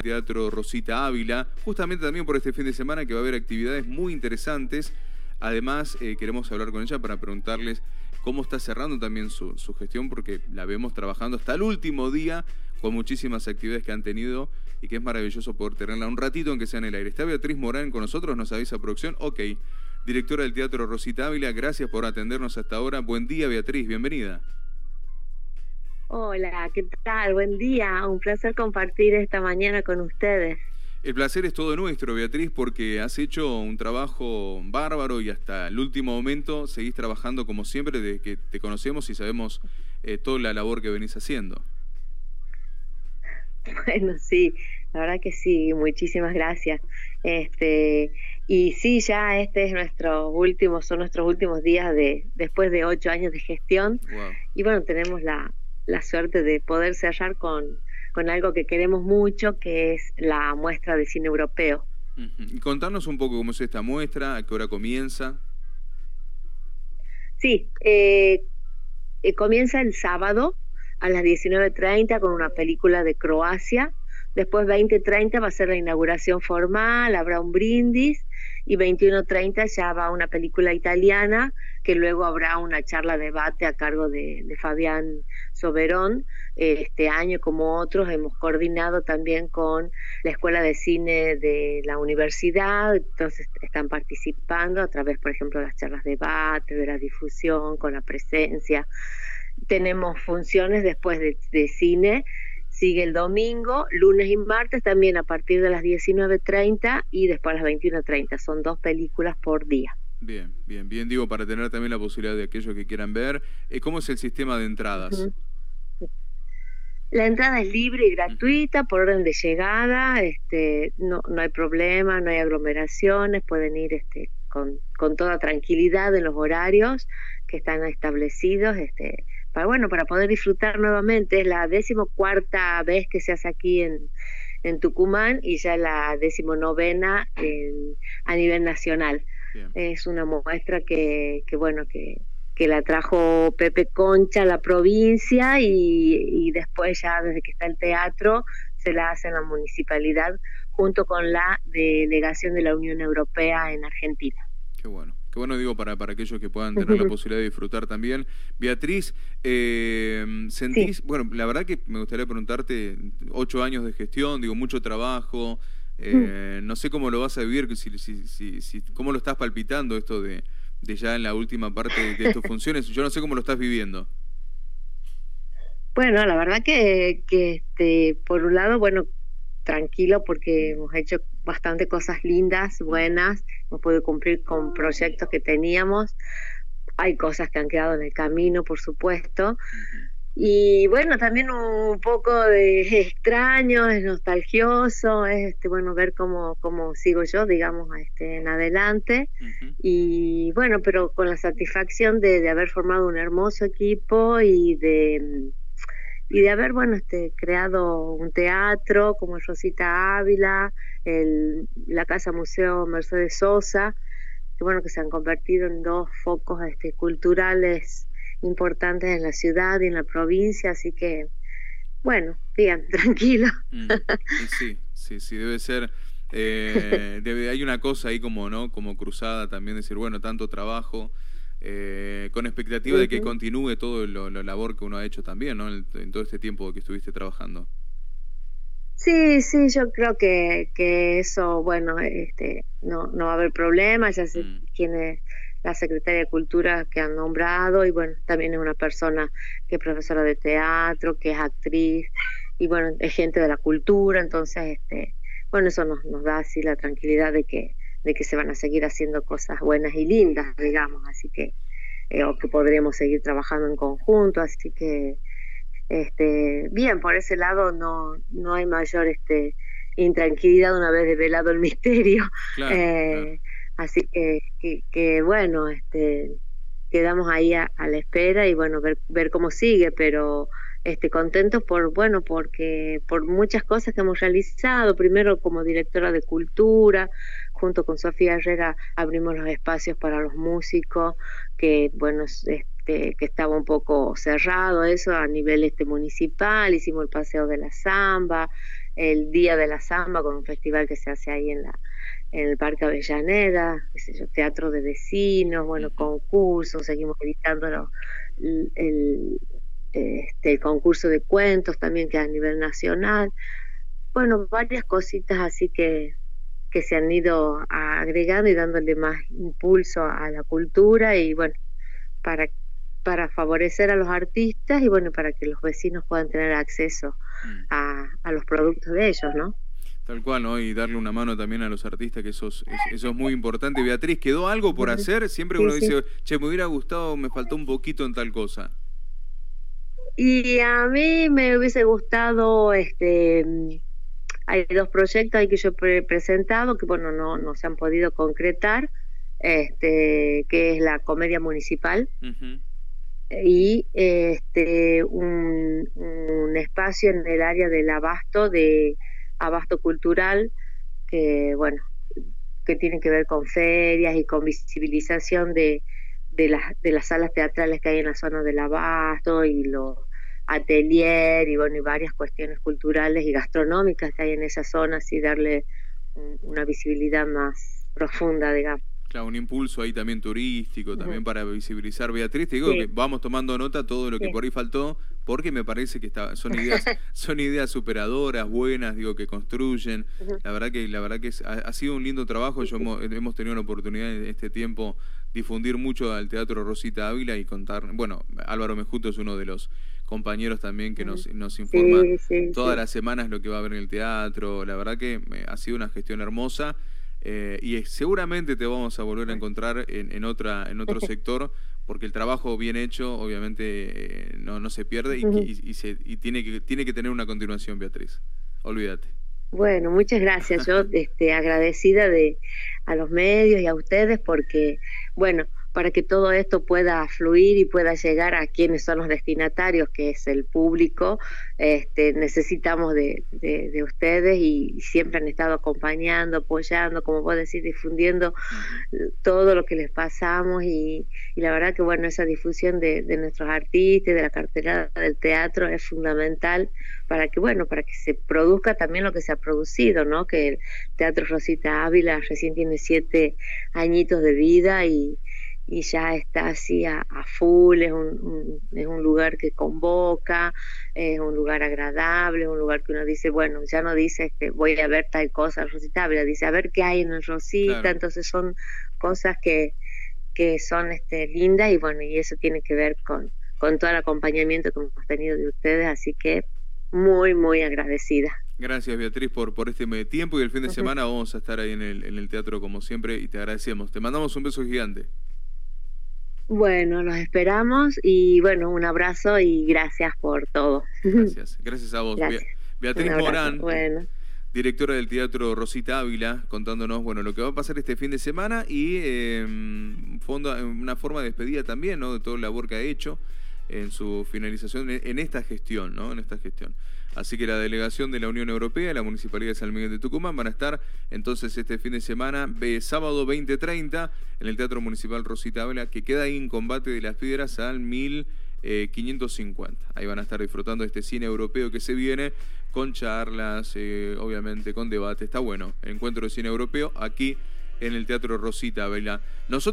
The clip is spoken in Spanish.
Teatro Rosita Ávila, justamente también por este fin de semana que va a haber actividades muy interesantes. Además, eh, queremos hablar con ella para preguntarles cómo está cerrando también su, gestión, porque la vemos trabajando hasta el último día con muchísimas actividades que han tenido y que es maravilloso poder tenerla un ratito aunque sea en el aire. Está Beatriz Morán con nosotros, nos avisa producción. Ok, directora del Teatro Rosita Ávila, gracias por atendernos hasta ahora. Buen día, Beatriz, bienvenida. Hola, ¿qué tal? Buen día. Un placer compartir esta mañana con ustedes. El placer es todo nuestro, Beatriz, porque has hecho un trabajo bárbaro y hasta el último momento seguís trabajando como siempre desde que te conocemos y sabemos eh, toda la labor que venís haciendo. Bueno, sí, la verdad que sí, muchísimas gracias. Este, y sí, ya este es nuestro último, son nuestros últimos días de después de ocho años de gestión. Y bueno, tenemos la, la suerte de poder cerrar con, con algo que queremos mucho, que es la muestra de cine europeo. Y contanos un poco cómo es esta muestra, a qué hora comienza. Sí, eh, eh, comienza el sábado a las 19.30 con una película de Croacia. Después 20.30 va a ser la inauguración formal, habrá un brindis y 21.30 ya va una película italiana que luego habrá una charla debate a cargo de, Fabián Soberón. Este año, como otros, hemos coordinado también con la Escuela de Cine de la universidad, entonces están participando a través, por ejemplo, de las charlas debate, de la difusión, con la presencia. Tenemos funciones después de, de cine sigue el domingo, lunes y martes también a partir de las 19.30 y después a las 21.30. Son dos películas por día. Bien, bien, bien, digo, para tener también la posibilidad de aquellos que quieran ver. Eh, ¿Cómo es el sistema de entradas? La entrada es libre y gratuita por orden de llegada, este, no, no hay problema, no hay aglomeraciones, pueden ir este, con, con toda tranquilidad en los horarios que están establecidos. Este, para bueno, para poder disfrutar nuevamente. Es la decimocuarta vez que se hace aquí en, en Tucumán y ya la decimonovena en, a nivel nacional. Es una muestra que, que bueno, que, que la trajo Pepe Concha a la provincia y, y, después ya desde que está el teatro se la hace en la municipalidad junto con la delegación de la Unión Europea en Argentina. Qué bueno. Qué bueno, digo, para, para aquellos que puedan tener la posibilidad de disfrutar también. Beatriz, eh, ¿sentís, bueno, la verdad que me gustaría preguntarte, ocho años de gestión, digo, mucho trabajo, eh, no sé cómo lo vas a vivir, si, si, si, cómo lo estás palpitando esto de, de ya en la última parte de tus funciones, yo no sé cómo lo estás viviendo. Bueno, la verdad que, que este, por un lado, bueno, tranquilo porque hemos hecho bastante cosas lindas, buenas, hemos podido cumplir con proyectos que teníamos. Hay cosas que han quedado en el camino, por supuesto. Y bueno, también un poco de extraño, es nostalgioso, es este, bueno ver cómo, cómo sigo yo, digamos, este, en adelante. Y bueno, pero con la satisfacción de, de haber formado un hermoso equipo y de y de haber, bueno, este, creado un teatro como Rosita Ávila, el, la Casa Museo Mercedes Sosa, que bueno, que se han convertido en dos focos este, culturales importantes en la ciudad y en la provincia, así que, bueno, bien, tranquilo. Mm, sí, sí, sí, debe ser... Eh, debe, hay una cosa ahí como, ¿no? Como cruzada también, decir, bueno, tanto trabajo, eh, con expectativa de que continúe todo lo, la labor que uno ha hecho también, ¿no? En, todo este tiempo que estuviste trabajando. Sí, sí, yo creo que, que eso, bueno, este, no, no va a haber problema, ya se mm. tiene la Secretaria de Cultura que han nombrado y bueno, también es una persona que es profesora de teatro, que es actriz y bueno, es gente de la cultura, entonces, este, bueno, eso nos, nos da así la tranquilidad de que de que se van a seguir haciendo cosas buenas y lindas, digamos, así que, eh, o que podremos seguir trabajando en conjunto, así que, este, bien, por ese lado no, no hay mayor este, intranquilidad una vez develado el misterio. Eh, así que, que, bueno, este, quedamos ahí a, la espera y bueno, ver, ver cómo sigue, pero este, contentos por, bueno, porque por muchas cosas que hemos realizado, primero como directora de cultura, junto con Sofía Herrera abrimos los espacios para los músicos, que bueno, este, que estaba un poco cerrado eso a nivel este municipal, hicimos el paseo de la samba, el Día de la Samba con un festival que se hace ahí en la en el Parque Avellaneda, teatro de vecinos, bueno, concursos, seguimos editando el, este, concurso de cuentos también que a nivel nacional. Bueno, varias cositas así que, que se han ido agregando y dándole más impulso a la cultura y bueno, para, para favorecer a los artistas y bueno, para que los vecinos puedan tener acceso mm. a, a los productos de ellos, ¿no? Tal cual, ¿no? Y darle una mano también a los artistas, que eso es, eso es muy importante. Beatriz, ¿quedó algo por hacer? Siempre uno dice, che, me hubiera gustado, me faltó un poquito en tal cosa. Y a mí me hubiese gustado, este, hay dos proyectos ahí que yo he presentado que, bueno, no, no se han podido concretar, este, que es la comedia municipal. y este un, un, espacio en el área del abasto de abasto cultural que, bueno, que tiene que ver con ferias y con visibilización de, de, las, de las salas teatrales que hay en la zona del abasto y los atelier y bueno y varias cuestiones culturales y gastronómicas que hay en esa zona así darle una visibilidad más profunda digamos Claro, un impulso ahí también turístico, también para visibilizar Beatriz. Te digo que vamos tomando nota todo lo que por ahí faltó, porque me parece que está, son ideas, son ideas superadoras, buenas, digo, que construyen. La verdad que, la verdad que ha, sido un lindo trabajo. Yo hemos, tenido la oportunidad en este tiempo difundir mucho al Teatro Rosita Ávila y contar. Bueno, Álvaro Mejuto es uno de los compañeros también que nos, nos informa todas las semanas lo que va a haber en el teatro. La verdad que ha sido una gestión hermosa. Eh, y seguramente te vamos a volver a encontrar en, otra, en otro sector, porque el trabajo bien hecho obviamente eh, no, no se pierde y, se, y tiene, que, tiene que tener una continuación, Beatriz. Olvídate. Bueno, muchas gracias. Yo este, agradecida de a los medios y a ustedes porque, bueno, para que todo esto pueda fluir y pueda llegar a quienes son los destinatarios, que es el público. Este, necesitamos de, de, ustedes y siempre han estado acompañando, apoyando, como puedo decir, difundiendo todo lo que les pasamos y, y, la verdad que bueno, esa difusión de, de nuestros artistas, de la cartera del teatro es fundamental para que bueno, para que se produzca también lo que se ha producido, ¿no? Que el Teatro Rosita Ávila recién tiene siete añitos de vida y y ya está así a, full, es un, es un lugar que convoca, es un lugar agradable, un lugar que uno dice, bueno, ya no dice que voy a ver tal cosa Rosita, pero dice a ver qué hay en el Rosita, entonces son cosas que, que son este, lindas y bueno, y eso tiene que ver con, con todo el acompañamiento que hemos tenido de ustedes, así que muy, muy agradecida. Gracias Beatriz por, por este tiempo y el fin de semana vamos a estar ahí en el, en el teatro como siempre y te agradecemos. Te mandamos un beso gigante. Bueno, los esperamos y bueno, un abrazo y gracias por todo. Gracias, gracias a vos. Beatriz Morán, directora del Teatro Rosita Ávila, contándonos bueno lo que va a pasar este fin de semana y eh, fondo, una forma de despedida también, ¿no? De todo el labor que ha hecho en su finalización en esta gestión, ¿no? En esta gestión. Así que la delegación de la Unión Europea y la Municipalidad de San Miguel de Tucumán van a estar entonces este fin de semana, sábado 2030, en el Teatro Municipal Rosita Ávila, que queda ahí en combate de las piedras al 1550. Eh, ahí van a estar disfrutando de este cine europeo que se viene con charlas, eh, obviamente con debate. Está bueno, encuentro de cine europeo aquí en el Teatro Rosita Ávila. Nosotros